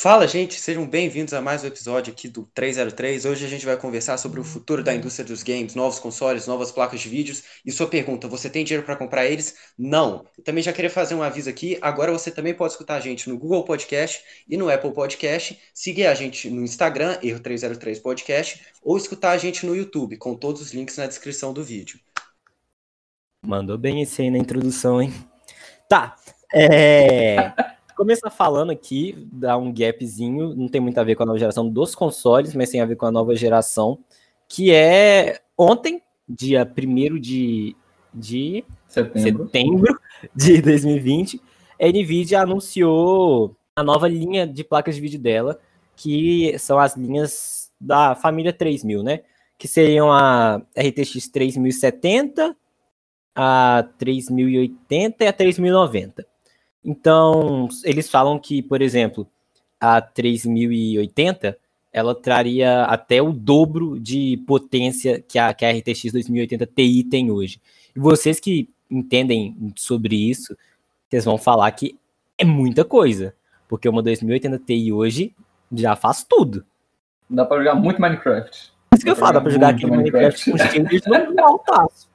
Fala, gente, sejam bem-vindos a mais um episódio aqui do 303. Hoje a gente vai conversar sobre o futuro da indústria dos games, novos consoles, novas placas de vídeos. E sua pergunta, você tem dinheiro para comprar eles? Não. Eu também já queria fazer um aviso aqui. Agora você também pode escutar a gente no Google Podcast e no Apple Podcast, seguir a gente no Instagram, Erro 303 Podcast, ou escutar a gente no YouTube, com todos os links na descrição do vídeo. Mandou bem esse aí na introdução, hein? Tá. É começar falando aqui, dá um gapzinho, não tem muito a ver com a nova geração dos consoles, mas tem a ver com a nova geração, que é ontem, dia 1 de, de setembro. setembro de 2020, a NVIDIA anunciou a nova linha de placas de vídeo dela, que são as linhas da família 3000, né? Que seriam a RTX 3070, a 3080 e a 3090. Então, eles falam que, por exemplo, a 3080 ela traria até o dobro de potência que a, que a RTX 2080 Ti tem hoje. E vocês que entendem sobre isso, vocês vão falar que é muita coisa, porque uma 2080 Ti hoje já faz tudo. Dá para jogar muito Minecraft. Isso que eu falo, dá para jogar aquele Minecraft, Minecraft com.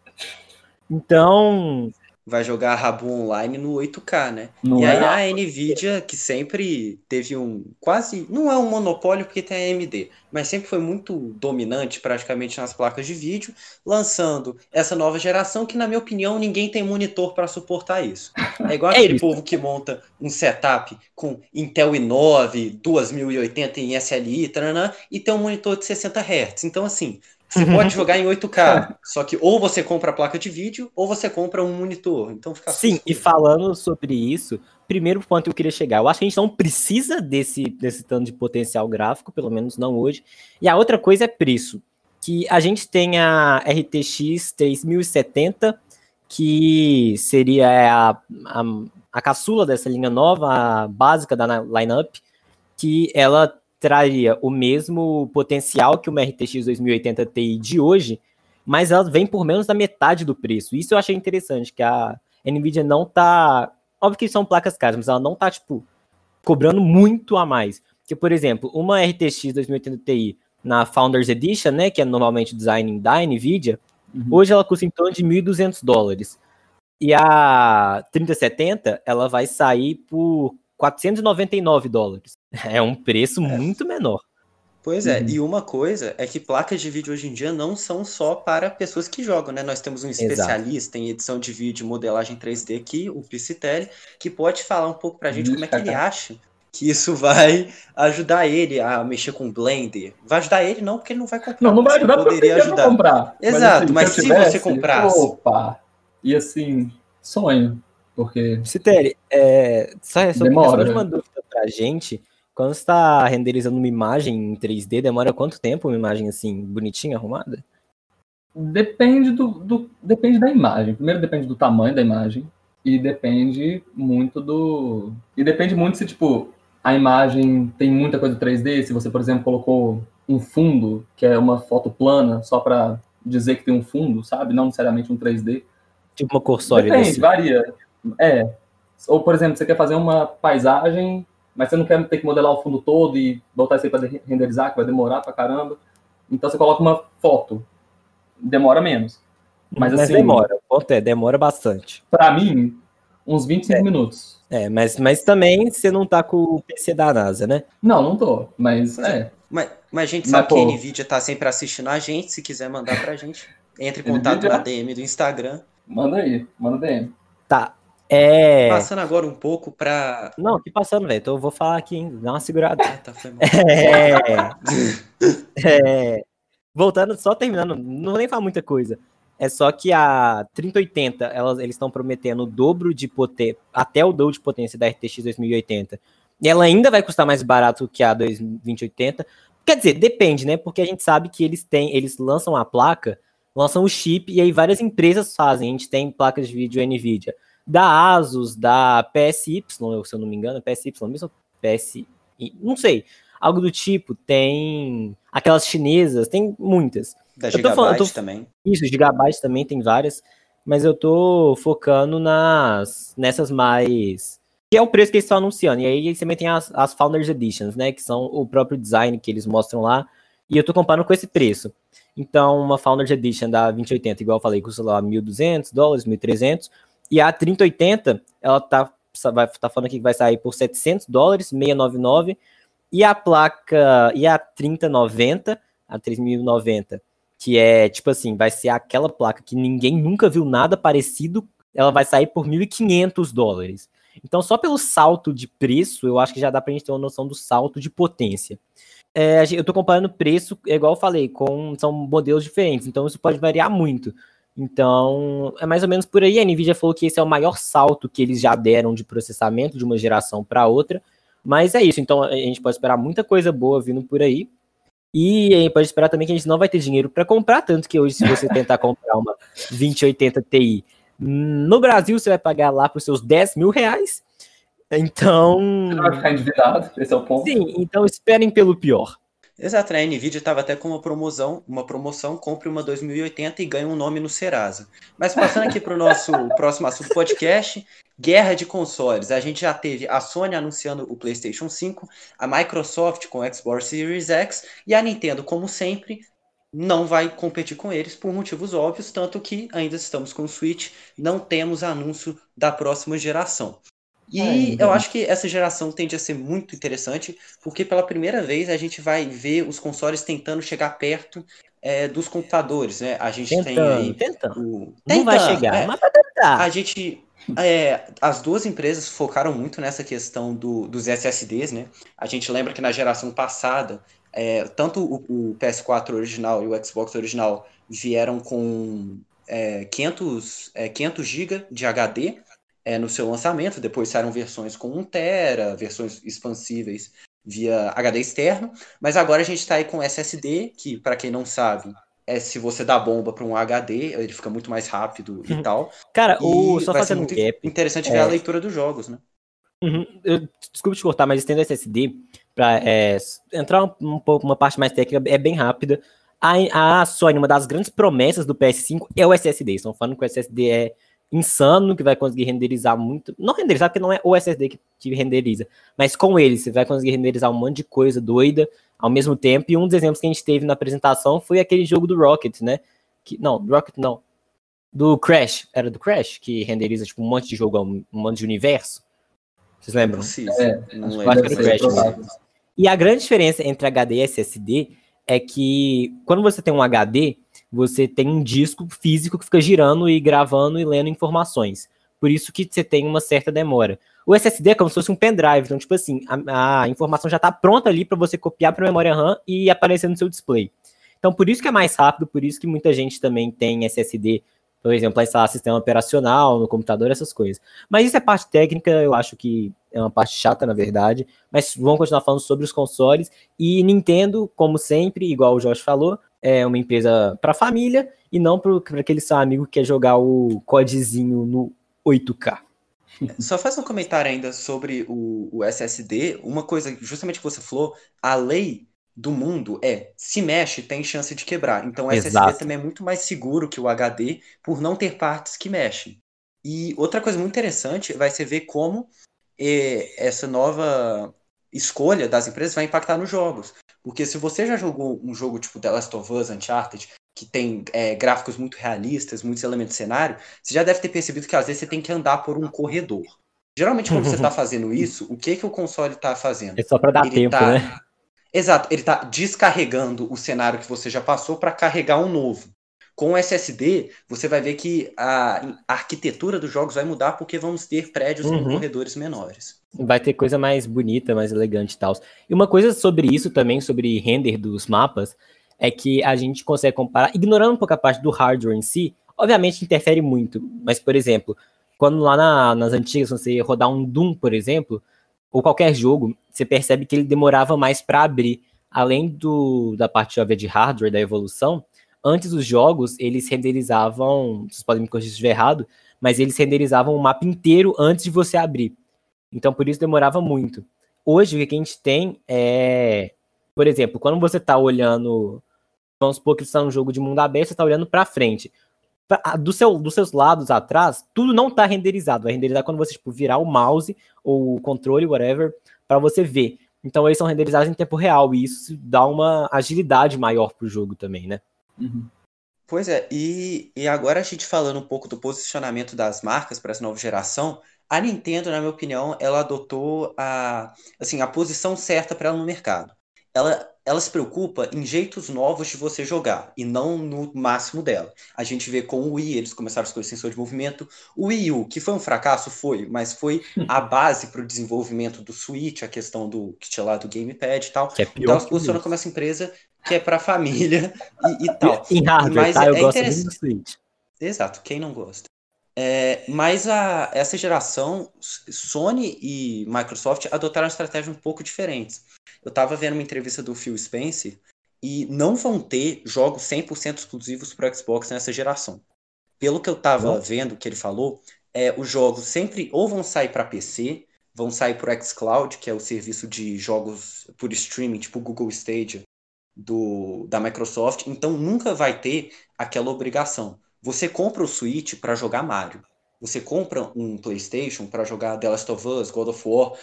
Então, vai jogar Rabu Online no 8K, né? Não e é? aí a Nvidia, que sempre teve um quase, não é um monopólio porque tem a AMD, mas sempre foi muito dominante praticamente nas placas de vídeo, lançando essa nova geração que na minha opinião ninguém tem monitor para suportar isso. É igual é aquele isso. povo que monta um setup com Intel i9, 2080 em SLI, taranã, e tem um monitor de 60 Hz. Então assim, você pode jogar em 8K, só que ou você compra a placa de vídeo ou você compra um monitor. Então fica Sim, e falando sobre isso, primeiro ponto que eu queria chegar, eu acho que a gente não precisa desse, desse tanto de potencial gráfico, pelo menos não hoje. E a outra coisa é preço, que a gente tem a RTX 3070, que seria a, a, a caçula dessa linha nova, a básica da lineup, que ela traria o mesmo potencial que uma RTX 2080 Ti de hoje, mas ela vem por menos da metade do preço. Isso eu achei interessante, que a Nvidia não tá. Óbvio que são placas caras, mas ela não tá, tipo, cobrando muito a mais. Porque, por exemplo, uma RTX 2080 Ti na Founders Edition, né, que é normalmente o design da Nvidia, uhum. hoje ela custa em torno de 1.200 dólares. E a 3070, ela vai sair por 499 dólares. É um preço é. muito menor. Pois é, uhum. e uma coisa é que placas de vídeo hoje em dia não são só para pessoas que jogam, né? Nós temos um especialista Exato. em edição de vídeo e modelagem 3D aqui, o Piscitelli, que pode falar um pouco pra gente como é que ele acha que isso vai ajudar ele a mexer com Blender. Vai ajudar ele não, porque ele não vai comprar. Não, não vai ajudar poderia ajudar. comprar. Exato, mas, assim, mas se, tivesse, você comprasse... Opa, e assim, sonho, porque... Piscitelli, é... só, só Demora. uma dúvida pra gente quando você está renderizando uma imagem em 3D, demora quanto tempo uma imagem assim, bonitinha, arrumada? Depende do, do, depende da imagem. Primeiro depende do tamanho da imagem e depende muito do e depende muito se tipo a imagem tem muita coisa 3D, se você por exemplo colocou um fundo que é uma foto plana só para dizer que tem um fundo, sabe? Não necessariamente um 3D. Tipo uma cor sólida. Depende, assim. varia. É. Ou por exemplo, você quer fazer uma paisagem mas você não quer ter que modelar o fundo todo e botar isso aí para renderizar, que vai demorar pra caramba. Então você coloca uma foto, demora menos. Mas, mas assim, demora, é, demora bastante. Para mim, uns 25 é. minutos. É, mas, mas também você não tá com o PC da NASA, né? Não, não tô, mas é. Mas, mas a gente sabe mas, que a NVIDIA tá sempre assistindo a gente, se quiser mandar pra gente, entre em contato na DM do Instagram. Manda aí, manda DM. Tá, é. Passando agora um pouco para. Não, que passando, velho. Então eu vou falar aqui, hein? dá uma segurada. Ah, tá, foi mal. É... é... Voltando, só terminando, não vou nem falar muita coisa. É só que a 3080, elas, eles estão prometendo o dobro de potência, até o dobro de potência da RTX 2080. E ela ainda vai custar mais barato que a 2080. Quer dizer, depende, né? Porque a gente sabe que eles têm, eles lançam a placa, lançam o chip, e aí várias empresas fazem. A gente tem placas de vídeo NVIDIA da Asus, da PSY, se eu não me engano, PSY mesmo, PSI, não sei, algo do tipo, tem aquelas chinesas, tem muitas. Da Gigabyte falando, tô, também. Isso, Gigabyte também tem várias, mas eu tô focando nas nessas mais que é o preço que eles estão anunciando. E aí eles também tem as, as Founders Editions, né? Que são o próprio design que eles mostram lá. E eu tô comparando com esse preço. Então, uma Founders Edition da 2080, igual eu falei, custa lá 1.200 dólares, 1.300. E a 3080, ela tá, vai, tá falando aqui que vai sair por 700 dólares, 699. E a placa, e a 3090, a 3090, que é tipo assim, vai ser aquela placa que ninguém nunca viu nada parecido, ela vai sair por 1.500 dólares. Então, só pelo salto de preço, eu acho que já dá pra gente ter uma noção do salto de potência. É, eu estou comparando preço, igual eu falei, com são modelos diferentes, então isso pode variar muito. Então, é mais ou menos por aí. A Nvidia falou que esse é o maior salto que eles já deram de processamento de uma geração para outra. Mas é isso. Então, a gente pode esperar muita coisa boa vindo por aí. E a gente pode esperar também que a gente não vai ter dinheiro para comprar, tanto que hoje, se você tentar comprar uma 2080 Ti no Brasil, você vai pagar lá por seus 10 mil reais. Então. Você vai ficar endividado, esse é o ponto. Sim, então esperem pelo pior. Exato, né? a Nvidia estava até com uma promoção, uma promoção, compre uma 2080 e ganhe um nome no Serasa. Mas passando aqui para o nosso próximo assunto podcast, guerra de consoles. A gente já teve a Sony anunciando o PlayStation 5, a Microsoft com o Xbox Series X e a Nintendo, como sempre, não vai competir com eles por motivos óbvios, tanto que ainda estamos com o Switch, não temos anúncio da próxima geração. E eu acho que essa geração tende a ser muito interessante, porque pela primeira vez a gente vai ver os consoles tentando chegar perto é, dos computadores, né? A gente tentando, tem aí. Tentando. O... Não vai chegar, é, mas vai tentar. A gente. É, as duas empresas focaram muito nessa questão do, dos SSDs, né? A gente lembra que na geração passada, é, tanto o, o, PS4 original e o Xbox original vieram com é, 500, é, 500 GB de HD, é, no seu lançamento, depois saíram versões com 1 tera, versões expansíveis via HD externo, mas agora a gente está aí com SSD, que para quem não sabe, é se você dá bomba para um HD, ele fica muito mais rápido e uhum. tal. Cara, o só fazendo muito gap, interessante é... ver a leitura dos jogos, né? Uhum. Eu, desculpa te cortar, mas tendo SSD, para é, entrar um, um, pouco uma parte mais técnica, é bem rápida. A, a Sony, uma das grandes promessas do PS5 é o SSD. Estão falando que o SSD é insano que vai conseguir renderizar muito. Não renderizar, porque não é o SSD que te renderiza, mas com ele você vai conseguir renderizar um monte de coisa doida ao mesmo tempo. E um dos exemplos que a gente teve na apresentação foi aquele jogo do Rocket, né? Que, não, do Rocket não. Do Crash. Era do Crash, que renderiza tipo, um monte de jogo, um monte de universo. Vocês lembram? Sim, é, não é, do Crash. E a grande diferença entre HD e SSD é que quando você tem um HD, você tem um disco físico que fica girando e gravando e lendo informações. Por isso que você tem uma certa demora. O SSD é como se fosse um pendrive, então, tipo assim, a, a informação já está pronta ali para você copiar para memória RAM e aparecer no seu display. Então, por isso que é mais rápido, por isso que muita gente também tem SSD, por exemplo, para instalar sistema operacional no computador, essas coisas. Mas isso é parte técnica, eu acho que é uma parte chata, na verdade. Mas vamos continuar falando sobre os consoles. E Nintendo, como sempre, igual o Josh falou, é uma empresa para família e não para aquele seu amigo que quer jogar o codezinho no 8K. Só faz um comentário ainda sobre o, o, SSD. Uma coisa, justamente que você falou, a lei do mundo é se mexe, tem chance de quebrar. Então o Exato. SSD também é muito mais seguro que o HD por não ter partes que mexem. E outra coisa muito interessante vai ser ver como eh, essa nova escolha das empresas vai impactar nos jogos. Porque se você já jogou um jogo tipo The Last of Us, Uncharted, que tem é, gráficos muito realistas, muitos elementos de cenário, você já deve ter percebido que às vezes você tem que andar por um corredor. Geralmente, quando você está fazendo isso, o que que o console está fazendo? É só para dar ele tempo, tá... né? Exato, ele está descarregando o cenário que você já passou para carregar um novo. Com o SSD, você vai ver que a, arquitetura dos jogos vai mudar porque vamos ter prédios uhum. com corredores menores vai ter coisa mais bonita, mais elegante e tal. E uma coisa sobre isso também, sobre render dos mapas, é que a gente consegue comparar, ignorando um pouco a parte do hardware em si, obviamente interfere muito, mas, por exemplo, quando lá na, nas antigas você rodar um Doom, por exemplo, ou qualquer jogo, você percebe que ele demorava mais para abrir. Além do, da parte óbvia de hardware, da evolução, antes os jogos, eles renderizavam, vocês podem me corrigir se estiver errado, mas eles renderizavam o mapa inteiro antes de você abrir. Então, por isso demorava muito. Hoje, o que a gente tem é, por exemplo, quando você está olhando, vamos supor que você está num jogo de mundo aberto, você está olhando para frente. do seu, dos seus lados atrás, tudo não tá renderizado. Vai renderizar quando você tipo, virar o mouse ou o controle, whatever, para você ver. Então eles são renderizados em tempo real e isso dá uma agilidade maior pro jogo também, né? Uhum. Pois é, e, e agora a gente falando um pouco do posicionamento das marcas para essa nova geração, a Nintendo, na minha opinião, ela adotou a, assim, a posição certa para ela no mercado. Ela, ela se preocupa em jeitos novos de você jogar e não no máximo dela. A gente vê com o Wii, eles começaram com o sensor de movimento. O Wii U, que foi um fracasso, foi, mas foi a base para o desenvolvimento do Switch, a questão do que tinha lá do Gamepad e tal. Que é pior então ela se posiciona como essa empresa que é para família e, e, tal. Em hardware, mas tá? Eu é gosto muito do Switch. Exato, quem não gosta? É, mas a, essa geração, Sony e Microsoft adotaram estratégias um pouco diferentes. Eu estava vendo uma entrevista do Phil Spencer e não vão ter jogos 100% exclusivos para Xbox nessa geração. Pelo que eu estava vendo que ele falou, é, os jogos sempre ou vão sair para PC, vão sair para o xCloud, que é o serviço de jogos por streaming, tipo o Google Stadia do, da Microsoft. Então nunca vai ter aquela obrigação você compra o Switch para jogar Mario. Você compra um PlayStation para jogar The Last of Us, God of War.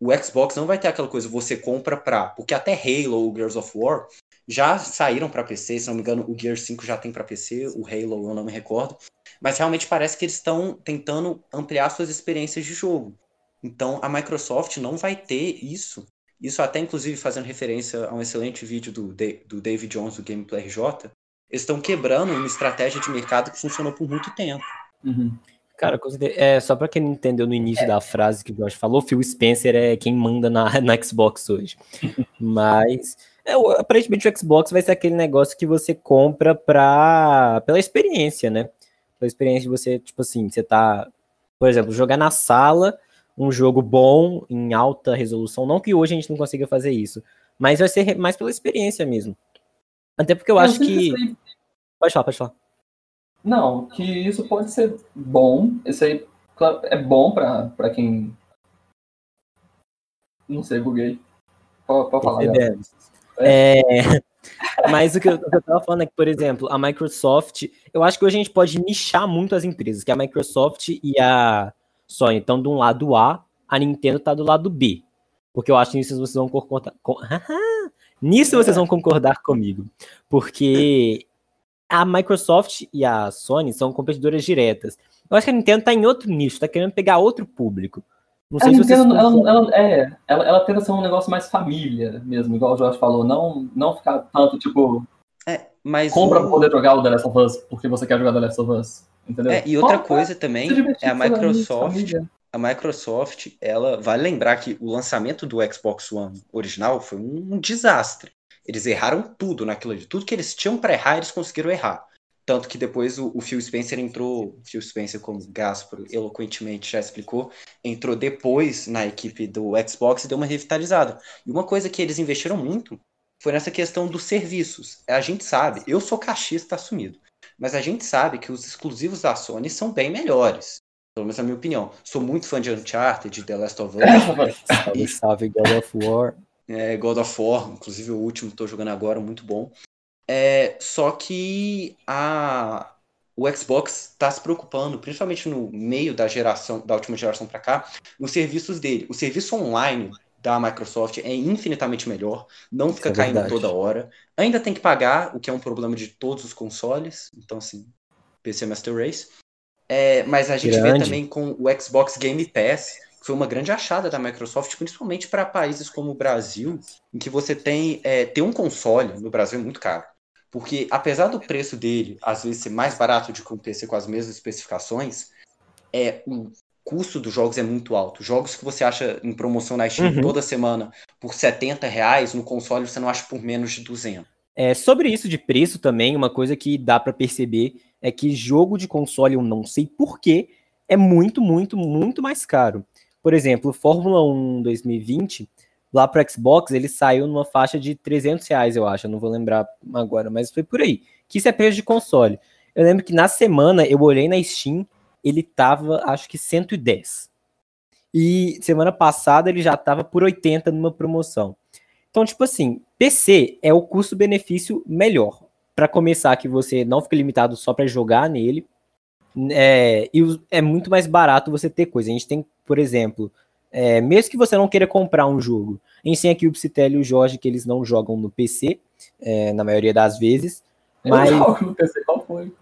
O Xbox não vai ter aquela coisa, você compra pra. Porque até Halo ou Gears of War já saíram para PC, se não me engano, o Gear 5 já tem para PC, o Halo eu não me recordo. Mas realmente parece que eles estão tentando ampliar suas experiências de jogo. Então a Microsoft não vai ter isso. Isso até inclusive fazendo referência a um excelente vídeo do, do David Jones do Gameplay RJ, estão quebrando uma estratégia de mercado que funcionou por muito tempo. Uhum. Cara, é, só para quem não entendeu no início da frase que o Josh falou, Phil Spencer é quem manda na, na Xbox hoje. Mas é, aparentemente o Xbox vai ser aquele negócio que você compra pra, pela experiência, né? Pela experiência de você, tipo assim, você tá, por exemplo, jogar na sala um jogo bom, em alta resolução. Não que hoje a gente não consiga fazer isso, mas vai ser mais pela experiência mesmo. Até porque eu, eu acho que. Pode falar, pode falar. Não, que isso pode ser bom. Isso aí é bom pra, pra quem. Não sei, buguei. Pode, pode falar. É... é... Mas o que, eu, o que eu tava falando é que, por exemplo, a Microsoft, eu acho que hoje a gente pode nichar muito as empresas, que a Microsoft e a Sony estão de um lado A, a Nintendo tá do lado B. Porque eu acho que isso vocês vão concordar. Com... Nisso vocês vão concordar comigo. Porque a Microsoft e a Sony são competidoras diretas. Eu acho que a Nintendo tá em outro nicho, tá querendo pegar outro público. Não sei a se Nintendo, ela, ela, é, ela, ela tenta ser um negócio mais família mesmo, igual o Jorge falou, não, não ficar tanto, tipo, é, mas compra o... poder jogar o The Last of Us porque você quer jogar The Last of Us, entendeu? É, e outra coisa também é a Microsoft, a Microsoft, ela vai lembrar que o lançamento do Xbox One original foi um desastre. Eles erraram tudo naquilo ali. Tudo que eles tinham para errar, eles conseguiram errar. Tanto que depois o, o Phil Spencer entrou, Phil Spencer, como Gaspar eloquentemente já explicou, entrou depois na equipe do Xbox e deu uma revitalizada. E uma coisa que eles investiram muito foi nessa questão dos serviços. A gente sabe, eu sou cachista assumido, mas a gente sabe que os exclusivos da Sony são bem melhores. Pelo menos na minha opinião. Sou muito fã de Uncharted, de The Last of Us. salve God of War. É, God of War, inclusive o último que estou jogando agora, muito bom. É, só que a, o Xbox está se preocupando, principalmente no meio da geração, da última geração para cá, nos serviços dele. O serviço online da Microsoft é infinitamente melhor, não fica é caindo verdade. toda hora. Ainda tem que pagar, o que é um problema de todos os consoles. Então, assim, PC Master Race. É, mas a gente Grande. vê também com o Xbox Game Pass, que foi uma grande achada da Microsoft, principalmente para países como o Brasil, em que você tem é, ter um console no Brasil é muito caro. Porque apesar do preço dele às vezes ser mais barato de PC com as mesmas especificações, é o custo dos jogos é muito alto. Jogos que você acha em promoção na Steam uhum. toda semana por 70 reais, no console você não acha por menos de 200. É, sobre isso de preço também, uma coisa que dá para perceber é que jogo de console, eu não sei porquê, é muito, muito, muito mais caro. Por exemplo, Fórmula 1 2020, lá para Xbox, ele saiu numa faixa de 300 reais, eu acho, eu não vou lembrar agora, mas foi por aí. Que isso é preço de console. Eu lembro que na semana eu olhei na Steam, ele tava, acho que 110. E semana passada ele já tava por 80 numa promoção. Então, tipo assim, PC é o custo-benefício melhor para começar, que você não fica limitado só para jogar nele. É, e é muito mais barato você ter coisa. A gente tem, por exemplo, é, mesmo que você não queira comprar um jogo, a gente tem aqui o Psitele e o Jorge, que eles não jogam no PC, é, na maioria das vezes. Mas... Eu jogo no PC, qual foi?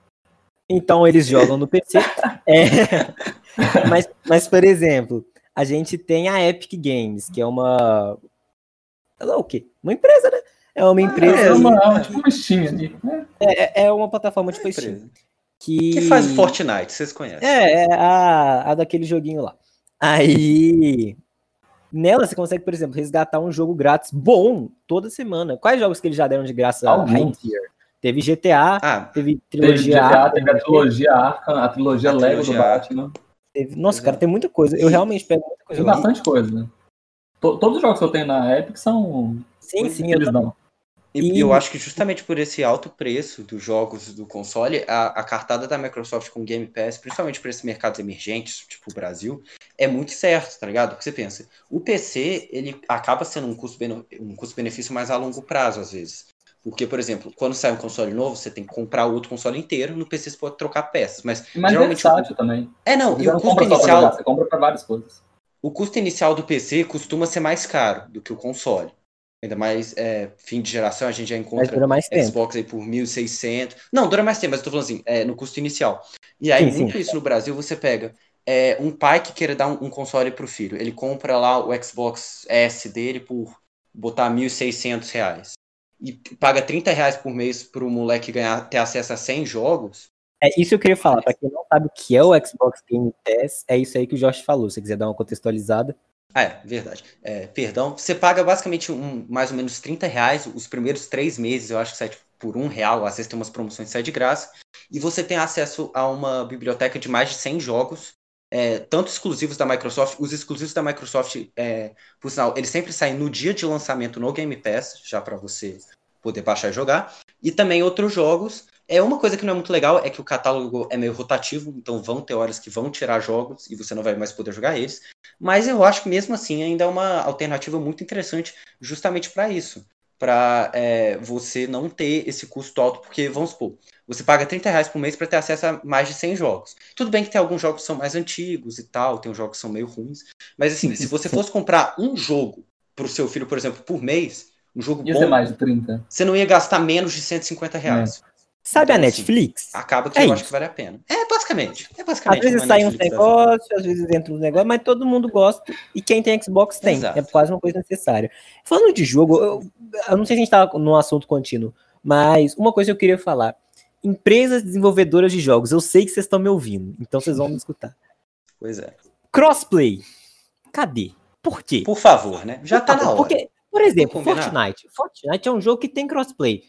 Então eles jogam no PC. é, mas, mas, por exemplo, a gente tem a Epic Games, que é uma. É o quê? Uma empresa, né? É uma empresa. É, uma, tipo uma Steam ali. Né? É, é uma plataforma tipo é Steam. Que... que faz o Fortnite, vocês conhecem. É, é a, a daquele joguinho lá. Aí. Nela você consegue, por exemplo, resgatar um jogo grátis bom toda semana. Quais jogos que eles já deram de graça a Teve GTA, ah, teve trilogia teve, GTA, teve a trilogia Arkham, a trilogia a Lego trilogia do Batman. Teve, nossa, Exato. cara, tem muita coisa. Eu realmente pego muita coisa. Tem bastante coisa, né? Todos os jogos que eu tenho na Epic são. Sim, sim, eles não. E, e, eu acho que justamente por esse alto preço dos jogos do console, a, a cartada da Microsoft com Game Pass, principalmente para esses mercados emergentes, tipo o Brasil, é muito certo, tá ligado? Porque você pensa, o PC, ele acaba sendo um custo-benefício um custo mais a longo prazo, às vezes. Porque, por exemplo, quando sai um console novo, você tem que comprar outro console inteiro, no PC você pode trocar peças. Mas, mas geralmente. Versátil também. É, não, você e o custo inicial. Jogar, você compra para várias coisas. O custo inicial do PC costuma ser mais caro do que o console. Ainda mais é, fim de geração, a gente já encontra mais Xbox aí por 1.600. Não, dura mais tempo, mas eu tô falando assim, é, no custo inicial. E aí, sim, muito sim. isso no Brasil, você pega é, um pai que queira dar um, um console pro filho. Ele compra lá o Xbox S dele por botar 1.600 reais. E paga 30 reais por mês pro moleque ganhar, ter acesso a 100 jogos. É isso que eu queria falar. Pra quem não sabe o que é o Xbox Game Pass, é isso aí que o Josh falou. Se você quiser dar uma contextualizada. Ah, é, verdade. É, perdão. Você paga basicamente um, mais ou menos 30 reais os primeiros três meses, eu acho que sai tipo, por um real, às vezes tem umas promoções que sai de graça. E você tem acesso a uma biblioteca de mais de 100 jogos, é, tanto exclusivos da Microsoft, os exclusivos da Microsoft, é, por sinal, eles sempre saem no dia de lançamento no Game Pass, já para você poder baixar e jogar, e também outros jogos é uma coisa que não é muito legal é que o catálogo é meio rotativo, então vão ter horas que vão tirar jogos e você não vai mais poder jogar eles. Mas eu acho que mesmo assim ainda é uma alternativa muito interessante, justamente para isso, para é, você não ter esse custo alto, porque vamos supor, você paga 30 reais por mês para ter acesso a mais de 100 jogos. Tudo bem que tem alguns jogos que são mais antigos e tal, tem uns jogos que são meio ruins, mas assim, se você fosse comprar um jogo para o seu filho, por exemplo, por mês, um jogo ia bom, mais de 30. você não ia gastar menos de 150 reais. É. Sabe a então, assim, Netflix? Assim, acaba que é eu isso. acho que vale a pena. É, basicamente. É basicamente às vezes sai um negócio, às vezes entra um negócio, mas todo mundo gosta. E quem tem Xbox tem. Exato. É quase uma coisa necessária. Falando de jogo, eu, eu não sei se a gente tá num assunto contínuo, mas uma coisa que eu queria falar. Empresas desenvolvedoras de jogos, eu sei que vocês estão me ouvindo, então vocês vão me escutar. Pois é. Crossplay. Cadê? Por quê? Por favor, né? Já por tá na hora. Porque, por exemplo, Fortnite. Fortnite é um jogo que tem crossplay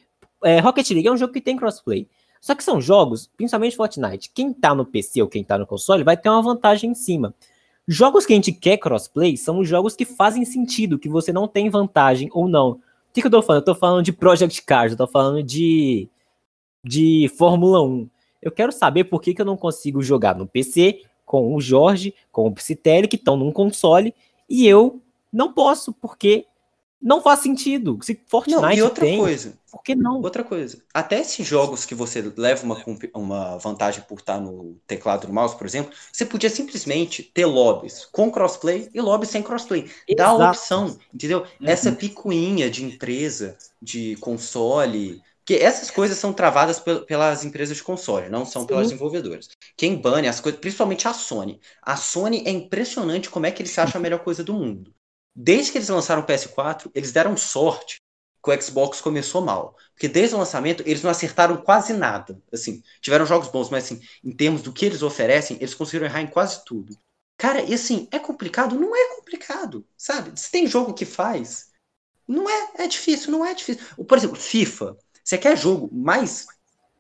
é, Rocket League é um jogo que tem crossplay. Só que são jogos, principalmente Fortnite, quem tá no PC ou quem tá no console vai ter uma vantagem em cima. Jogos que a gente quer crossplay são os jogos que fazem sentido, que você não tem vantagem ou não. O que, que eu tô falando? Eu tô falando de Project Cars, eu tô falando de, de Fórmula 1. Eu quero saber por que, que eu não consigo jogar no PC com o Jorge, com o Psitelli, que estão num console, e eu não posso, porque não faz sentido. Se Fortnite não, e outra tem, coisa. Por que não? Outra coisa. Até esses jogos que você leva uma, uma vantagem por estar no teclado do mouse, por exemplo, você podia simplesmente ter lobbies com crossplay e lobbies sem crossplay. Dá a opção, entendeu? Uhum. Essa picuinha de empresa, de console. Porque essas coisas são travadas pelas empresas de console, não são Sim. pelas desenvolvedoras. Quem bane as coisas, principalmente a Sony. A Sony é impressionante como é que eles acham a melhor coisa do mundo. Desde que eles lançaram o PS4, eles deram sorte que o Xbox começou mal. Porque desde o lançamento, eles não acertaram quase nada. Assim, tiveram jogos bons, mas assim, em termos do que eles oferecem, eles conseguiram errar em quase tudo. Cara, e assim, é complicado? Não é complicado, sabe? Se tem jogo que faz, não é, é difícil, não é difícil. Por exemplo, FIFA. Você quer jogo mais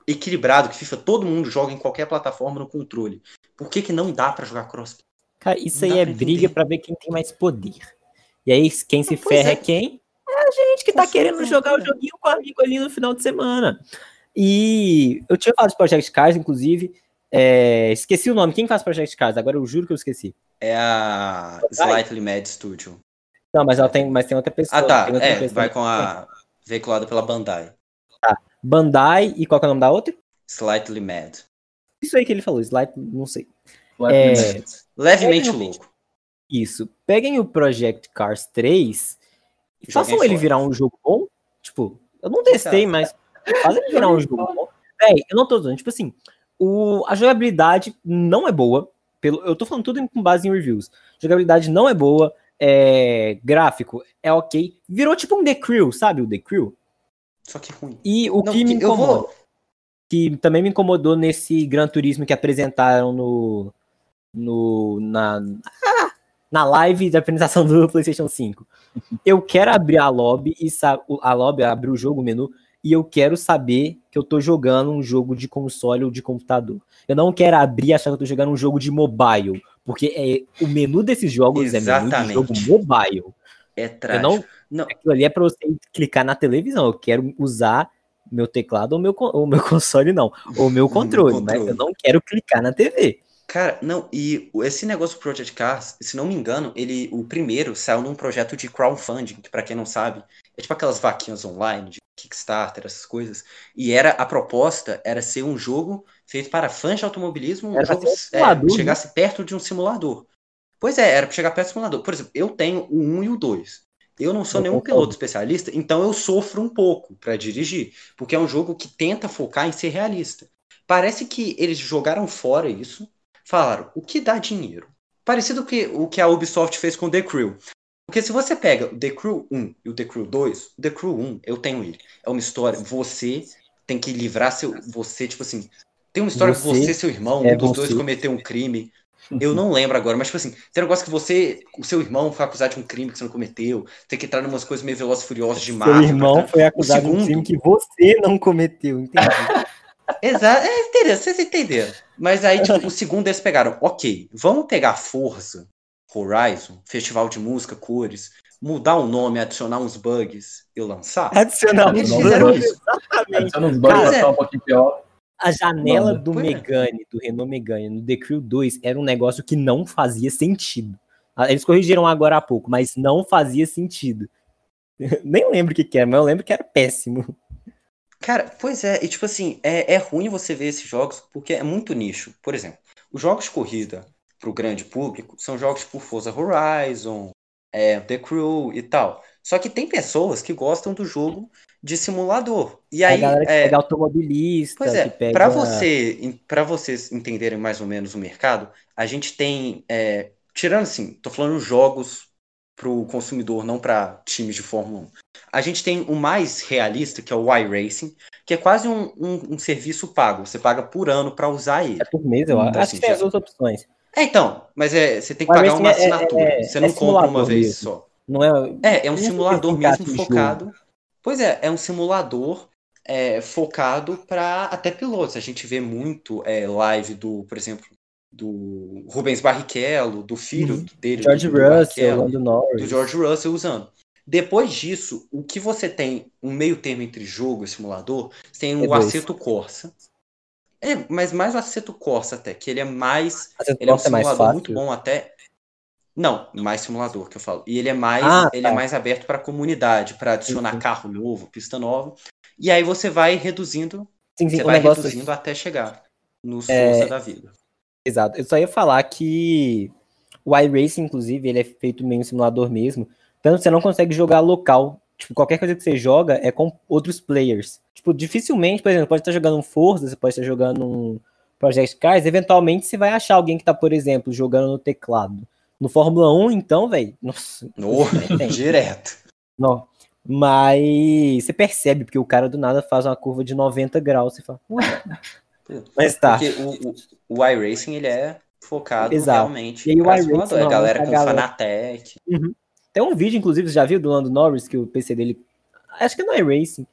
equilibrado que FIFA, todo mundo joga em qualquer plataforma no controle. Por que, que não dá para jogar cross? Cara, isso não aí é briga para ver quem tem mais poder. E aí, quem se ferra é. é. quem? É a gente que tá querendo jogar o joguinho com o amigo ali no final de semana. E eu tinha falado de Project Cars, inclusive. É, esqueci o nome. Quem faz Project Cars? Agora eu juro que eu esqueci. É a Slightly Mad Studio. Não, mas ela tem, mas tem outra pessoa. Ah, tá. é, pessoa vai com a veiculada pela Bandai. Bandai e qual que é o nome da outra? Slightly Mad. Isso aí que ele falou, Slightly, não sei. É... Levemente louco. Isso. Peguem o Project Cars 3 e façam ele fora. virar um jogo bom. Tipo, eu não testei, mas faz ele virar um jogo bom. Véi, eu não tô dizendo, tipo assim, o, a jogabilidade não é boa. Pelo, eu tô falando tudo com base em reviews. Jogabilidade não é boa. É, gráfico é ok. Virou tipo um The Crew, sabe? O The Crew. Só que ruim. E o não, que me incomoda, vou... que também me incomodou nesse Gran Turismo que apresentaram no, no na, na live da apresentação do PlayStation 5. Eu quero abrir a lobby e a lobby abrir o jogo, o menu, e eu quero saber que eu tô jogando um jogo de console ou de computador. Eu não quero abrir e achar que eu tô jogando um jogo de mobile, porque é, o menu desses jogos Exatamente. é menu de jogo mobile. É trágico. não, não. Aquilo ali é para você clicar na televisão. Eu quero usar meu teclado ou meu, ou meu console, não. Ou meu controle, controle, mas eu não quero clicar na TV. Cara, não, e esse negócio do Project Cars, se não me engano, ele, o primeiro saiu num projeto de crowdfunding, que pra quem não sabe, é tipo aquelas vaquinhas online, de Kickstarter, essas coisas. E era a proposta era ser um jogo feito para fãs de automobilismo, um jogo é, que chegasse né? perto de um simulador. Pois é, era para chegar perto do simulador. Por exemplo, eu tenho o 1 e o 2. Eu não sou nenhum piloto especialista, então eu sofro um pouco para dirigir, porque é um jogo que tenta focar em ser realista. Parece que eles jogaram fora isso falaram o que dá dinheiro. Parecido com o que a Ubisoft fez com The Crew. Porque se você pega o The Crew 1 e o The Crew 2, o The Crew 1, eu tenho ele. É uma história, você tem que livrar seu. Você, tipo assim. Tem uma história você, que você e seu irmão, é um dos você. dois cometeu um crime. Eu não lembro agora, mas tipo assim, tem um negócio que você, o seu irmão foi acusado de um crime que você não cometeu, tem que entrar em umas coisas meio velozes furiosas de. Seu irmão foi acusado segundo... de um crime que você não cometeu, entendi. Exato, é, entendeu? Vocês entenderam. Mas aí, tipo, o segundo eles pegaram, ok, vamos pegar Forza, Horizon, Festival de Música, Cores, mudar o nome, adicionar uns bugs e lançar? Adicionar uns bugs. Exatamente. Adicionar uns bugs Cara, um pouquinho pior. A janela do é. Megane, do Renault Megane, no The Crew 2, era um negócio que não fazia sentido. Ah, eles corrigiram agora há pouco, mas não fazia sentido. Nem lembro o que, que era, mas eu lembro que era péssimo. Cara, pois é, e tipo assim, é, é ruim você ver esses jogos porque é muito nicho. Por exemplo, os jogos de corrida para o grande público são jogos por Forza Horizon, é, The Crew e tal. Só que tem pessoas que gostam do jogo de simulador. E aí, a galera que é... pega automobilista. Pois é, pega... para você, para vocês entenderem mais ou menos o mercado, a gente tem, é, tirando assim, tô falando jogos para o consumidor, não para times de Fórmula 1. A gente tem o mais realista, que é o iRacing, que é quase um, um, um serviço pago. Você paga por ano para usar ele. É por mês, eu acho. Assim, acho que tem as duas opções. É, então, mas é, você tem que pagar uma é, é, assinatura. É, é, você não compra uma vez mesmo. só. Não é, é, é um simulador mesmo focado. Jogo. Pois é, é um simulador é, focado para até pilotos. A gente vê muito é, live do, por exemplo, do Rubens Barrichello, do filho uhum. dele, George do, Russell, do, Norris. do George Russell usando. Depois disso, o que você tem, um meio termo entre jogo e simulador, você tem o Aceto Corsa. É, mas mais o Aceto Corsa até, que ele é mais. Aceto ele é um é simulador é muito bom até. Não, mais simulador que eu falo. E ele é mais, ah, ele é tá. é mais aberto para a comunidade, para adicionar carro novo, pista nova. E aí você vai reduzindo, sim, sim, você vai reduzindo até chegar no é... Força da vida. Exato. Eu só ia falar que o iRacing, inclusive, ele é feito meio um simulador mesmo. Tanto você não consegue jogar local. Tipo, qualquer coisa que você joga é com outros players. Tipo, dificilmente, por exemplo, pode estar jogando um Forza, você pode estar jogando um Project Cars, eventualmente você vai achar alguém que tá, por exemplo, jogando no teclado. No Fórmula 1, então, velho, nossa. No, direto. Não. Mas você percebe, porque o cara do nada faz uma curva de 90 graus. Você fala, ué, mas tá. Porque o, o, o iRacing, ele é focado Exato. realmente e aí, o iRacing, é a galera com galera... Fanatec. Uhum. Tem um vídeo, inclusive, você já viu do Lando Norris, que o PC dele, acho que é no iRacing,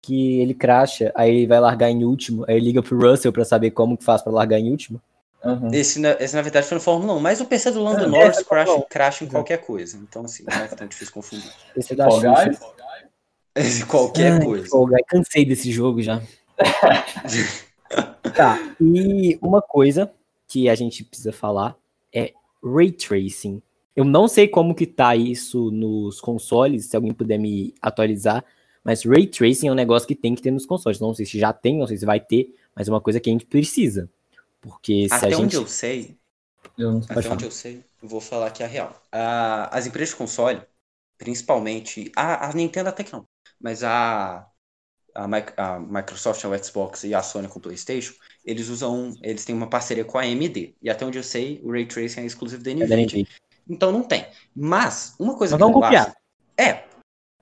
que ele cracha, aí ele vai largar em último, aí liga pro Russell pra saber como que faz pra largar em último. Uhum. Esse, esse, na verdade, foi no Fórmula 1, mas o PC do Lando é, Norris é, crash, crash em qualquer coisa. Então, assim, não é tão difícil confundir. Esse é da Xuxa. Qualquer Ai, coisa. Cansei desse jogo já. Tá, e uma coisa que a gente precisa falar é Ray Tracing. Eu não sei como que tá isso nos consoles, se alguém puder me atualizar, Mas Ray Tracing é um negócio que tem que ter nos consoles. Não sei se já tem, não sei se vai ter, mas é uma coisa que a gente precisa. Porque se Até a gente. onde eu sei, Eu não sei. até falar. onde eu sei, eu vou falar aqui a real. As empresas de console, principalmente, a, a Nintendo até que não, mas a, a, a Microsoft, o Xbox e a Sony com o PlayStation, eles usam, eles têm uma parceria com a AMD. E até onde eu sei, o Ray Tracing é exclusivo da É da Nvidia. Então não tem. Mas, uma coisa Mas que vamos eu copiar. acho... É,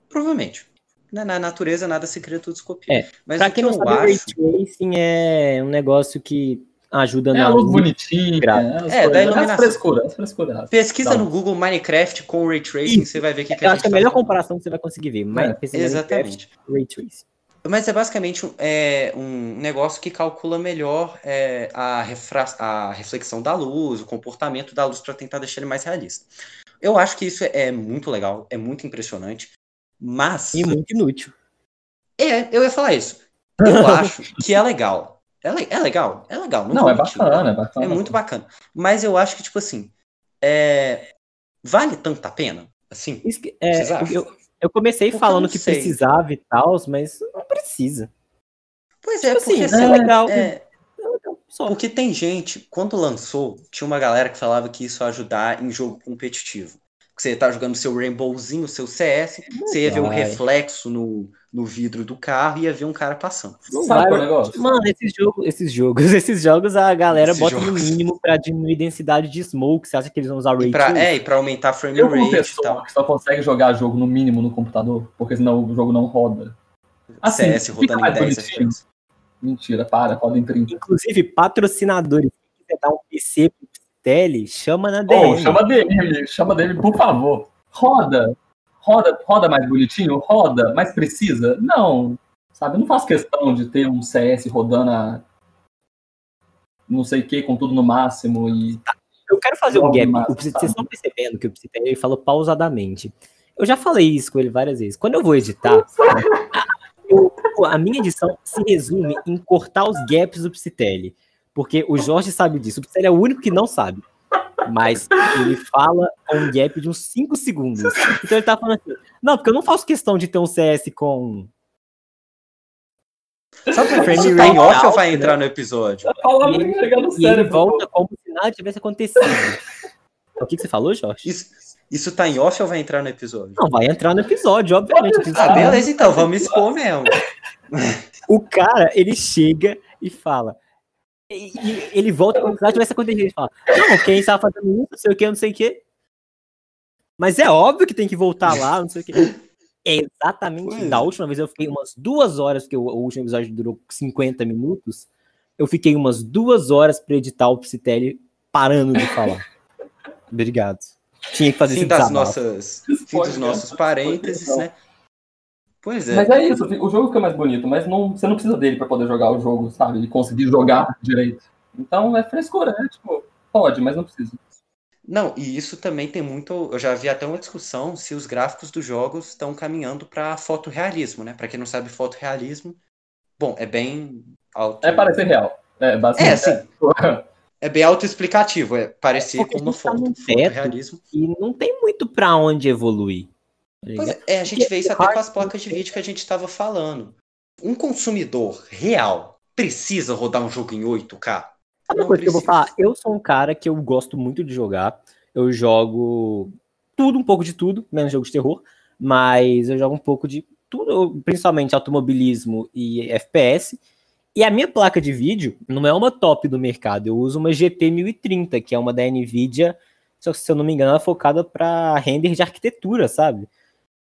provavelmente. Na, na natureza nada se cria, tudo se copia. É, Mas Pra o que quem não eu sabe, o Ray acho... Tracing é um negócio que ajuda É na a luz bonitinha, as É, coisas, da as iluminação. frescuras, as frescuras. Pesquisa Tá. no Google Minecraft com Ray Tracing, Isso. você vai ver o que, que Eu a acho que é a melhor falando. comparação que você vai conseguir ver. Mas É, Exatamente. Ray Tracing. Mas é basicamente um- é, um negócio que calcula melhor é, a, refra- a reflexão da luz, o comportamento da luz para tentar deixar ele mais realista. Eu acho que isso é muito legal, é muito impressionante, mas E muito inútil. é, eu ia falar isso. Eu acho que é legal. É, é legal, é legal. Não, vou é mentir. bacana, é bacana. É muito bacana. Mas eu acho que tipo assim, é, vale tanto a pena, assim. Isso que- é, eu, eu comecei Porque eu falando não que sei. precisava e tal, mas não precisa. Pois é, Tipo porque assim, assim, é legal. é, Só. Porque tem gente, quando lançou, tinha uma galera que falava que isso ia ajudar em jogo competitivo. Que você tá jogando seu Rainbowzinho, seu CS, você ia ver o vai. reflexo no, no vidro do carro e ia ver um cara passando. Não Sabe vai- é o negócio? Mano, esses jogos, esses jogos, esses jogos a galera Esses bota no jogos. mínimo pra diminuir densidade de smoke. Você acha que eles vão usar E pra, Tracing? é, e pra aumentar frame Eu, rate e pessoa tal. que só consegue jogar jogo no mínimo no computador, porque senão o jogo não roda. Assim, CS rodando em mais 10 bonitinho. FPS. Mentira, para, roda em 30. Inclusive, patrocinadores, se quiser dar um PC pro Tele, chama na DM. Oh, chama DM, chama DM, por favor. Roda. Roda, roda mais bonitinho? Roda, mas precisa? Não. Sabe, eu não faço questão de ter um CS rodando a não sei o que, com tudo no máximo e. Eu quero fazer um gap. massa, O Psi- tá. Vocês estão percebendo que o Psitele ele falou pausadamente. Eu já falei isso com ele várias vezes. Quando eu vou editar, eu- a minha edição se resume em cortar os gaps do Psitele. Porque o Jorge sabe disso. O Psitele é o único que não sabe. Mas ele fala com um gap de uns 5 segundos. Então ele tá falando assim: Não, porque eu não faço questão de ter um CS com. Sabe que Frame isso tá off vai né? entrar no episódio? A palavra tem que chegar no E ele cérebro. volta como se nada tivesse acontecido. O que, que você falou, Jorge? Isso, isso tá em off ou vai entrar no episódio? Não, vai entrar no episódio, obviamente. Ah, beleza, então, vamos expor mesmo. O cara, ele chega e fala. E, e ele volta como se nada tivesse acontecido. Ele fala: Não, quem estava fazendo isso, não sei o que, não sei o que. Mas é óbvio que tem que voltar lá, não sei o que. É exatamente. Da é. última vez eu fiquei umas duas horas, porque o, o último episódio durou 50 minutos. Eu fiquei umas duas horas pra editar o Psitelli parando de falar. Obrigado. Tinha que fazer esse das nossas, fim dos nossos parênteses, né? Pois é. Mas é isso, o jogo fica mais bonito, mas não, você não precisa dele pra poder jogar o jogo, sabe? E conseguir jogar direito. Então é frescura, né? Tipo, pode, mas não precisa. Não, e isso também tem muito. Eu já vi até uma discussão se os gráficos dos jogos estão caminhando para fotorrealismo, né? Para quem não sabe, fotorrealismo, bom, é bem auto. É parecer real. É, É, basicamente. assim, é bem autoexplicativo, é parecer com uma tá foto. teto. Fotorrealismo. E não tem muito pra onde evoluir. É, é, a gente vê isso até com as placas de vídeo que a gente estava falando. Um consumidor real precisa rodar um jogo em 8K? Sabe uma coisa que eu vou falar? Eu sou um cara que eu gosto muito de jogar. Eu jogo tudo, um pouco de tudo, menos jogo de terror, mas eu jogo um pouco de tudo, principalmente automobilismo e FPS. E a minha placa de vídeo não é uma top do mercado, eu uso uma GT 1030, que é uma da Nvidia, só que se eu não me engano, ela é focada para render de arquitetura, sabe?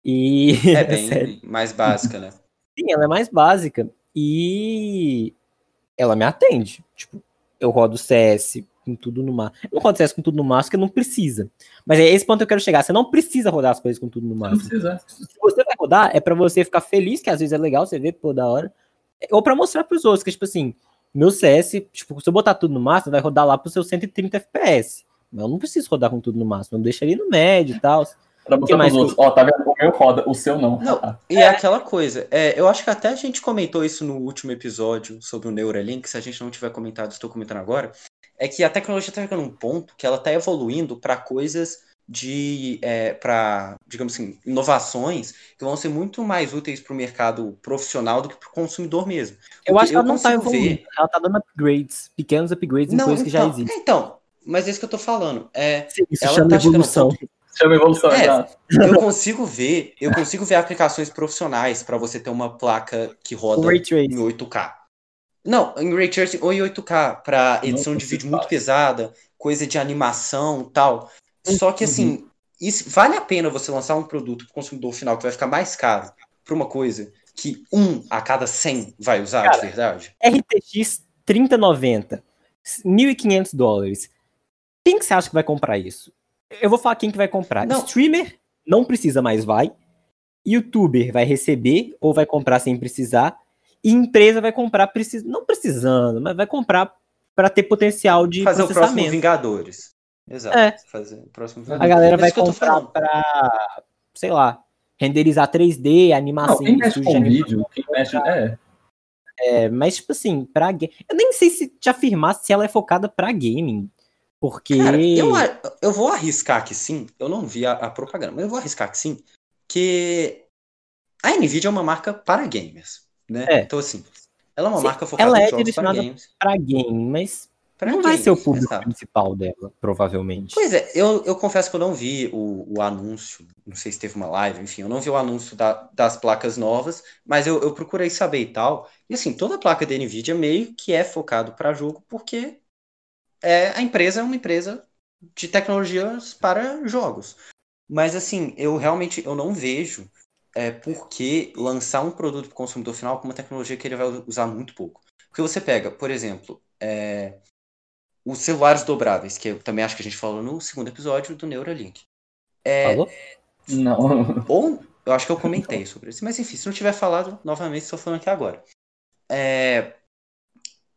E É bem sério. mais básica, né? Sim, ela é mais básica. E ela me atende. Tipo, eu rodo CS com tudo no máximo. Eu rodo CS com tudo no máximo porque não precisa. Mas é esse ponto que eu quero chegar. Você não precisa rodar as coisas com tudo no Não máximo. precisa. Se você vai rodar, é pra você ficar feliz, que às vezes é legal, você vê, pô, da hora. Ou pra mostrar pros outros, que tipo assim, meu CS, tipo, se eu botar tudo no máximo, vai rodar lá pro seu 130 FPS. Mas eu não preciso rodar com tudo no máximo. Eu deixo ali no médio e tal. Pra mostrar mais pros outros. Ó, tá vendo? O meu roda, o seu não. Não, Ah, E é aquela coisa, é, eu acho que até a gente comentou isso no último episódio sobre o Neuralink, se a gente não tiver comentado, estou comentando agora, é que a tecnologia está chegando num ponto que ela está evoluindo para coisas de é, para, digamos assim, inovações que vão ser muito mais úteis para o mercado profissional do que para o consumidor mesmo. Eu acho que ela não está evoluindo, ver... ela está dando upgrades, pequenos upgrades em não, coisas então, que já então, existem. Então, mas é isso que eu estou falando. É, Sim, isso ela chama tá evolução. Chama evolução, é, Eu consigo ver, eu consigo ver aplicações profissionais para você ter uma placa que roda em 8K. Não, em Ray Tracing ou em 8K, para edição de vídeo muito pesada, coisa de animação tal. Só que assim, uhum. isso, vale a pena você lançar um produto para o consumidor final que vai ficar mais caro para uma coisa que um a cada 100 vai usar Cara, de verdade? RTX 3090, 1.500 dólares. Quem que você acha que vai comprar isso? Eu vou falar quem que vai comprar. Não. Streamer não precisa mais, vai. Youtuber vai receber ou vai comprar sem precisar. E empresa vai comprar precis... não precisando, mas vai comprar para ter potencial de fazer o próximo Vingadores. Exato. É. Fazer o próximo A galera vai comprar para, sei lá, renderizar 3D, animação. Não, quem mexe com vídeo, quem mexe, é. É, mas tipo assim, para eu nem sei se te afirmar se ela é focada para gaming, porque Cara, eu, eu vou arriscar que sim. Eu não vi a, a, propaganda, mas eu vou arriscar que sim, que a Nvidia é uma marca para gamers, né? É. Então assim, ela é uma sim, marca focada ela é direcionada para game, mas Pra não vai ser o público exato. principal dela, provavelmente. Pois é, eu, eu confesso que eu não vi o, o anúncio, não sei se teve uma live, enfim, eu não vi o anúncio da, das placas novas, mas eu, eu procurei saber e tal. E assim, toda a placa da NVIDIA meio que é focado para jogo, porque é, a empresa é uma empresa de tecnologias para jogos. Mas assim, eu realmente eu não vejo é, por que lançar um produto para o consumidor final com uma tecnologia que ele vai usar muito pouco. Porque você pega, por exemplo, é, os celulares dobráveis, que eu também acho que a gente falou no segundo episódio do Neuralink. É, falou? Não. Ou eu acho que eu comentei sobre isso. Mas enfim, se não tiver falado, novamente estou falando aqui agora. É,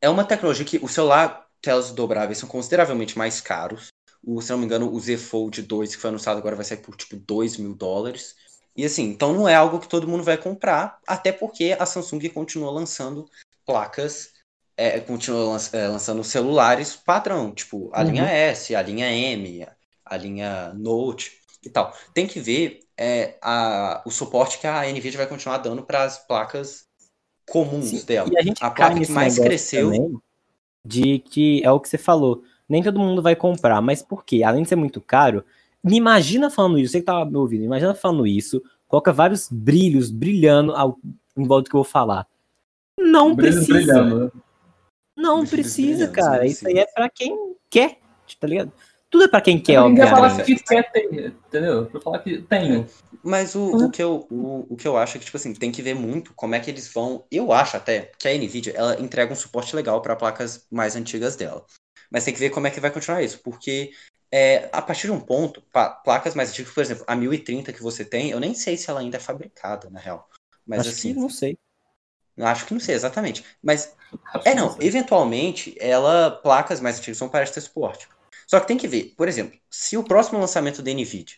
é uma tecnologia que o celular telas dobráveis são consideravelmente mais caros. O, se não me engano, o Z Fold 2, que foi anunciado agora, vai sair por tipo 2 mil dólares. E assim, então não é algo que todo mundo vai comprar, até porque a Samsung continua lançando placas é, continua é, lançando celulares padrão, tipo a uhum. linha S, a linha M, a linha Note e tal. Tem que ver é, a, o suporte que a NVIDIA vai continuar dando para as placas comuns Sim, dela. a, a placa que mais cresceu. De que é o que você falou, nem todo mundo vai comprar, mas por quê? Além de ser muito caro, me imagina falando isso, você que tava me ouvindo, imagina falando isso, coloca vários brilhos brilhando ao, em volta do que eu vou falar. Não precisa. Brilhando. Né? Não precisa, cara. Isso aí é pra quem quer, tá ligado? Tudo é pra quem quer, Ninguém falar que quer ter, entendeu? Pra falar que tenho. Mas o, uhum. o, que eu, o, o que eu acho é que, tipo assim, tem que ver muito como é que eles vão. Eu acho até que a NVIDIA ela entrega um suporte legal para placas mais antigas dela. Mas tem que ver como é que vai continuar isso, porque é, a partir de um ponto, placas mais antigas, por exemplo, a 1030 que você tem, eu nem sei se ela ainda é fabricada, na real. Mas acho assim. não sei. Acho que não sei exatamente. Mas. É, não. Eventualmente, ela. Placas mais antigas vão parar de ter suporte. Só que tem que ver, por exemplo, se o próximo lançamento da NVIDIA.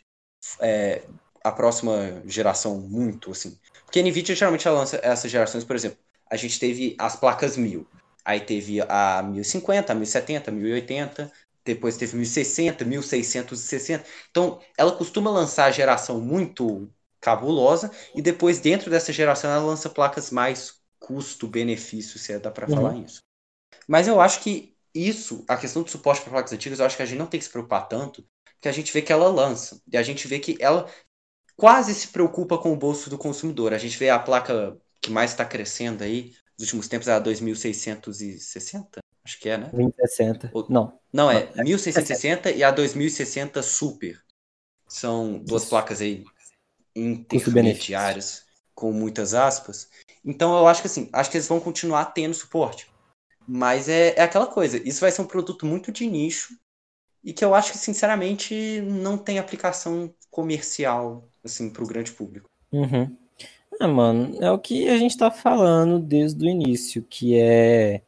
É, a próxima geração muito, assim. Porque a NVIDIA geralmente ela lança essas gerações, por exemplo, a gente teve as placas 1000. Aí teve a 1050, a 1070, a 1080, depois teve 1060, 1660. Então, ela costuma lançar a geração muito cabulosa e depois dentro dessa geração ela lança placas mais custo-benefício, se é, dá para uhum. falar isso. Mas eu acho que isso, a questão do suporte para placas antigas, eu acho que a gente não tem que se preocupar tanto, porque a gente vê que ela lança. E a gente vê que ela quase se preocupa com o bolso do consumidor. A gente vê a placa que mais está crescendo aí nos últimos tempos, é a 2660, acho que é, né? 2060. Ou... Não. Não, é, é 1660 e a 2060 Super. São duas Isso. placas aí intermediárias, com muitas aspas. Então eu acho que assim, acho que eles vão continuar tendo suporte. Mas é, é aquela coisa, isso vai ser um produto muito de nicho e que eu acho que, sinceramente, não tem aplicação comercial, assim, para o grande público. Uhum. Ah, mano, é o que a gente tá falando desde o início, que é.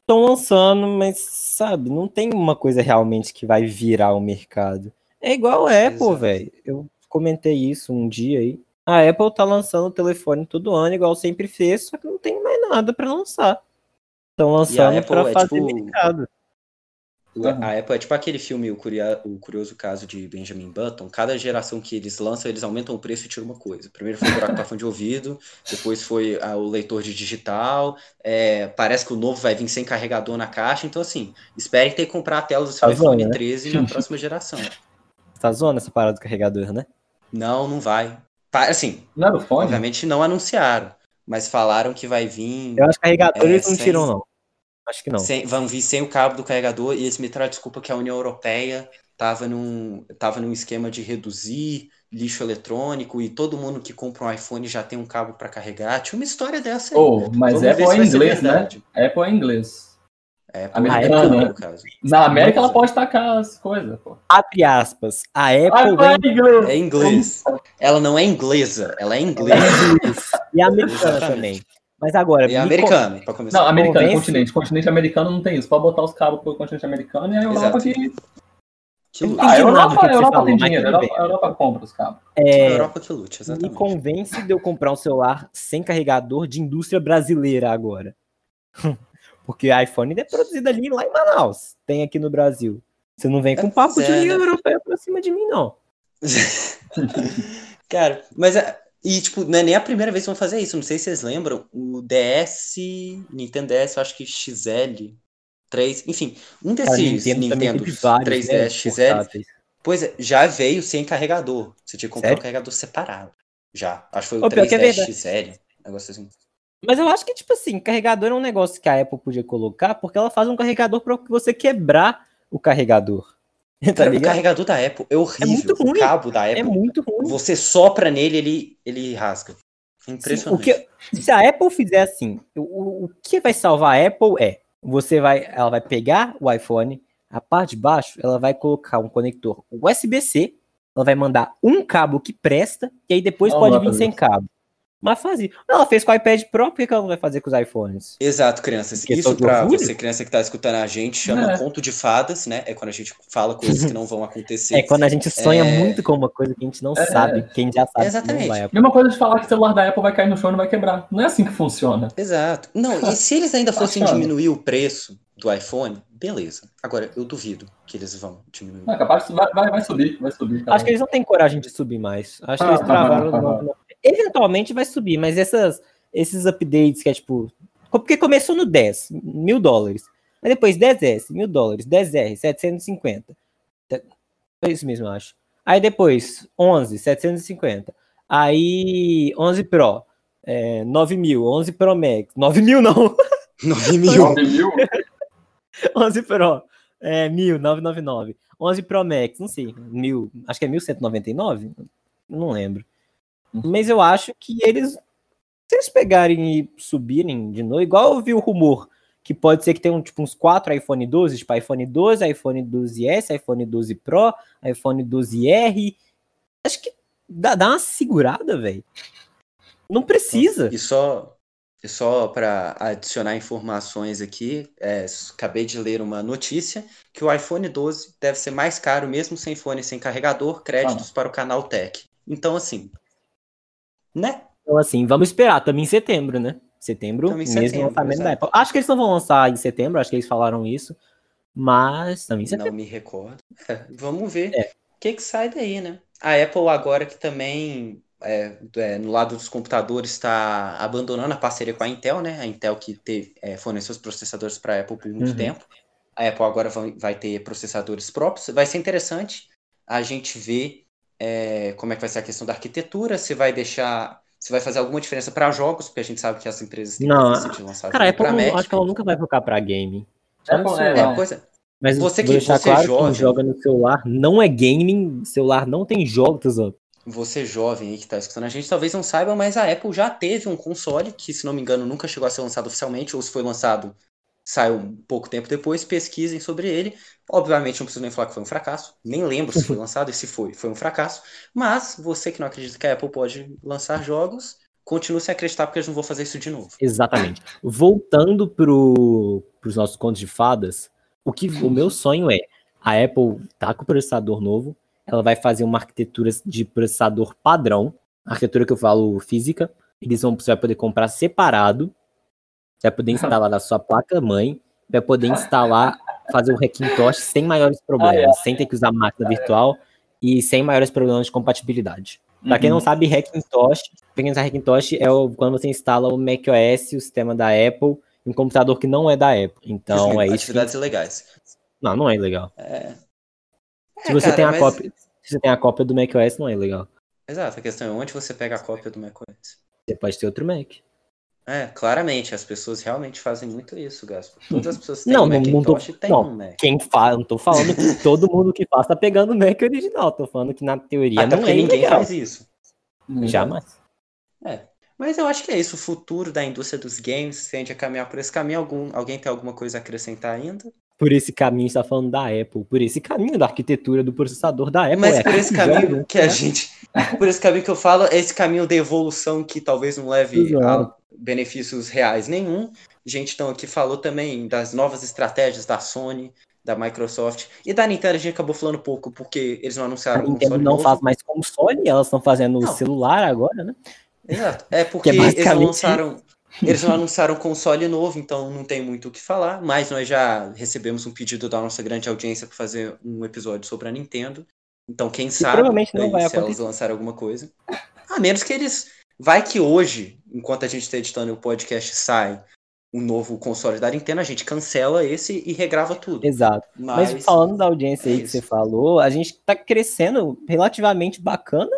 Estão lançando, mas, sabe, não tem uma coisa realmente que vai virar o mercado. É igual a Apple, velho. Eu comentei isso um dia aí. A Apple tá lançando o telefone todo ano, igual sempre fez, só que não tem mais nada para lançar. Estão lançando para é, fazer tipo... mercado. Uhum. A Apple é tipo aquele filme, o, Curia, o Curioso Caso de Benjamin Button. Cada geração que eles lançam, eles aumentam o preço e tiram uma coisa. Primeiro foi o buraco de ouvido, depois foi ah, o leitor de digital. É, parece que o novo vai vir sem carregador na caixa. Então, assim, espere ter que comprar a tela do seu tá iPhone zona, 13 né? na próxima geração. Tá zoando essa parada do carregador, né? Não, não vai. Assim, não era o fone? obviamente não anunciaram, mas falaram que vai vir. Eu acho que carregador é, eles não sem... tiram, não. Acho que não. Sem, vão vir sem o cabo do carregador e eles me trazem desculpa que a União Europeia estava num, tava num esquema de reduzir lixo eletrônico e todo mundo que compra um iPhone já tem um cabo para carregar. Tinha uma história dessa aí. Oh, mas Vamos Apple é inglês, né? Apple é inglês. É, Americana, no caso. Na América ela pode tacar as coisas, pô. Abre aspas. A Apple é inglês. é inglês. Ela não é inglesa, ela é inglesa. e americana também. Mas agora. E americano, para começar. Não, americano, Convence... continente. Continente americano não tem isso. Pode botar os cabos pro continente americano e a Europa Exato. que. Que lute. A Europa, a Europa tem dinheiro, a Europa, a Europa compra os cabos. É, a Europa que lute, exatamente. Me convence de eu comprar um celular sem carregador de indústria brasileira agora. Porque iPhone é produzido ali lá em Manaus. Tem aqui no Brasil. Você não vem com é, papo é, de União né? Europeia pra cima de mim, não. Cara, mas é, e, tipo, não é nem a primeira vez que vão fazer isso. Não sei se vocês lembram. O DS, Nintendo DS, eu acho que XL, 3, enfim, um desses Nintendo, Nintendo 3DS, né, XL. Pois é, já veio sem carregador. Você tinha que comprar Sério? um carregador separado. Já. Acho que foi o, o 3DS é XL. Negócio assim. Mas eu acho que, tipo assim, carregador é um negócio que a Apple podia colocar, porque ela faz um carregador para você quebrar o carregador. Tá o carregador da Apple é horrível. É muito ruim. O cabo da é Apple. É muito ruim. Você sopra nele, ele, ele rasga. impressionante. Sim, que, se a Apple fizer assim, o, o que vai salvar a Apple é você vai, ela vai pegar o iPhone, a parte de baixo, ela vai colocar um conector USB-C, ela vai mandar um cabo que presta, e aí depois pode vir sem cabo. Mas fazia. Ela fez com o iPad Pro, por que ela não vai fazer com os iPhones? Exato, crianças. Porque Isso pra você, criança que tá escutando a gente, chama é. conto de fadas, né? É quando a gente fala coisas que não vão acontecer. É quando a gente sonha é... muito com uma coisa que a gente não é. sabe. Quem já sabe Exatamente. não vai. Mesma coisa de falar que o celular da Apple vai cair no chão e não vai quebrar. Não é assim que funciona. Exato. Não, e se eles ainda fossem diminuir o preço do iPhone, beleza. Agora, eu duvido que eles vão diminuir. É capaz, vai, vai, vai subir, vai subir. Acho que eles não têm coragem de subir mais. Acho ah, que eles travaram ah, no, no, eventualmente vai subir, mas essas, esses updates que é tipo. Porque começou no 10, mil dólares. Aí depois 10S, mil dólares, 10R, 750. É isso mesmo, eu acho. Aí depois 11, 750. Aí 11 Pro, é, 9 mil. 11 Pro Max, 9 mil não. 9 mil. 9 mil? 11 Pro, é, 1.000, 999. 11 Pro Max, não sei, mil, acho que é 1.199? Não lembro. Mas eu acho que eles, se eles pegarem e subirem de novo, igual eu vi o rumor, que pode ser que tenham tipo uns 4 iPhone 12, tipo iPhone 12, iPhone 12S, iPhone 12 Pro, iPhone 12R. Acho que dá, dá uma segurada, velho. Não precisa. E só, e só para adicionar informações aqui, é, acabei de ler uma notícia que o iPhone 12 deve ser mais caro mesmo sem fone sem carregador, créditos ah. para o canal Tech. Então, assim, né? Então, assim, vamos esperar também em setembro, né? Setembro, também mesmo setembro, lançamento exato. da Apple. Acho que eles não vão lançar em setembro, acho que eles falaram isso. Mas também em setembro. Não me recordo. É, vamos ver é. o que, que sai daí, né? A Apple agora que também é, é, no lado dos computadores está abandonando a parceria com a Intel, né? A Intel que teve, é, forneceu os processadores para a Apple por muito uhum. tempo. A Apple agora vai, vai, ter processadores próprios. Vai ser interessante a gente ver é, como é que vai ser a questão da arquitetura, se vai deixar. Se vai fazer alguma diferença para jogos, porque a gente sabe que as empresas têm não, de lançar cara, Apple não, acho que ela nunca vai focar para game. Apple, é, é, coisa, mas você que você claro jovem, quem joga no celular não é gaming, celular não tem jogos, ó. Você jovem aí que tá escutando a gente, talvez não saiba, mas a Apple já teve um console que, se não me engano, nunca chegou a ser lançado oficialmente, ou se foi lançado saiu um pouco tempo depois, pesquisem sobre ele. Obviamente não preciso nem falar que foi um fracasso, nem lembro se foi lançado e se foi, foi um fracasso. Mas você que não acredita que a Apple pode lançar jogos, continue sem acreditar porque eles não vão fazer isso de novo. Exatamente. Voltando para os nossos contos de fadas, o que o meu sonho é a Apple tá com o processador novo, ela vai fazer uma arquitetura de processador padrão, arquitetura que eu falo física, eles vão você vai poder comprar separado, vai poder instalar na sua placa mãe, vai poder instalar fazer o Hackintosh sem maiores problemas, sem ter que usar máquina virtual e sem maiores problemas de compatibilidade. Para quem não uhum. sabe, Hackintosh, quem não sabe, Hackintosh é o, quando você instala o macOS, o sistema da Apple, em um computador que não é da Apple. Então é isso. Atividades que... ilegais. Não, não é ilegal. É. Se é, você cara, tem a mas... cópia, se você tem a cópia do macOS, não é ilegal. Exato, a questão é onde você pega a cópia do macOS. Você pode ter outro Mac. É, claramente, as pessoas realmente fazem muito isso, Gaspo. Todas as pessoas têm não, um Macintosh não, tô, não, um Mac. Quem fala, não tô falando que todo mundo que faz tá pegando o Mac original, tô falando que na teoria Até não é ninguém legal. faz isso. Jamais. É. Mas eu acho que é isso, o futuro da indústria dos games tende a caminhar por esse caminho. Algum, alguém tem alguma coisa a acrescentar ainda? Por esse caminho, está falando da Apple, por esse caminho da arquitetura do processador da Apple. Mas é por esse caminho que a gente. Por esse caminho que eu falo, é esse caminho de evolução que talvez não leve a benefícios reais nenhum. A gente então aqui falou também das novas estratégias da Sony, da Microsoft e da Nintendo. A gente acabou falando pouco porque eles não anunciaram. A Nintendo não novo. faz mais console, elas estão fazendo não. celular agora, né? Exato. É porque é basicamente... eles lançaram. Eles não anunciaram console novo, então não tem muito o que falar, mas nós já recebemos um pedido da nossa grande audiência para fazer um episódio sobre a Nintendo. Então, quem sabe provavelmente não vai se elas lançarem alguma coisa. A menos que eles. Vai que hoje, enquanto a gente está editando o podcast, sai um novo console da Nintendo, a gente cancela esse e regrava tudo. Exato. Mas, Mas falando da audiência é aí que você falou, a gente está crescendo relativamente bacana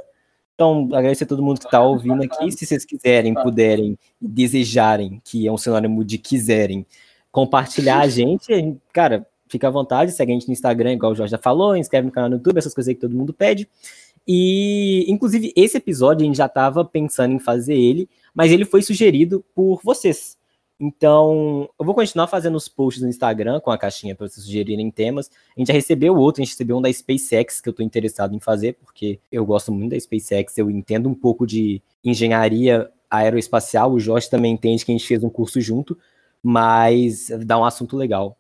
então, agradecer a todo mundo que está ouvindo aqui. Se vocês quiserem, puderem, desejarem, que é um sinônimo de quiserem, compartilhar a gente, cara, fica à vontade, segue a gente no Instagram, igual o Jorge já falou, inscreve no canal no YouTube, essas coisas aí que todo mundo pede. E, inclusive, esse episódio a gente já estava pensando em fazer ele, mas ele foi sugerido por vocês. Então, eu vou continuar fazendo os posts no Instagram com a caixinha para vocês sugerirem temas. A gente já recebeu outro, a gente recebeu um da SpaceX que eu estou interessado em fazer, porque eu gosto muito da SpaceX, eu entendo um pouco de engenharia aeroespacial, o Jorge também entende que a gente fez um curso junto, mas dá um assunto legal.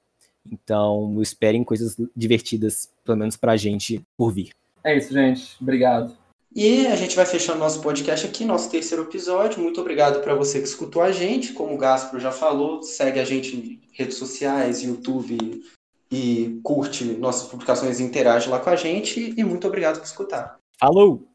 Então, esperem coisas divertidas, pelo menos para a gente, por vir. É isso, gente. Obrigado. E a gente vai fechando nosso podcast aqui, nosso terceiro episódio. Muito obrigado para você que escutou a gente. Como o Gaspar já falou, segue a gente em redes sociais, YouTube e curte nossas publicações e interage lá com a gente. E muito obrigado por escutar. Falou!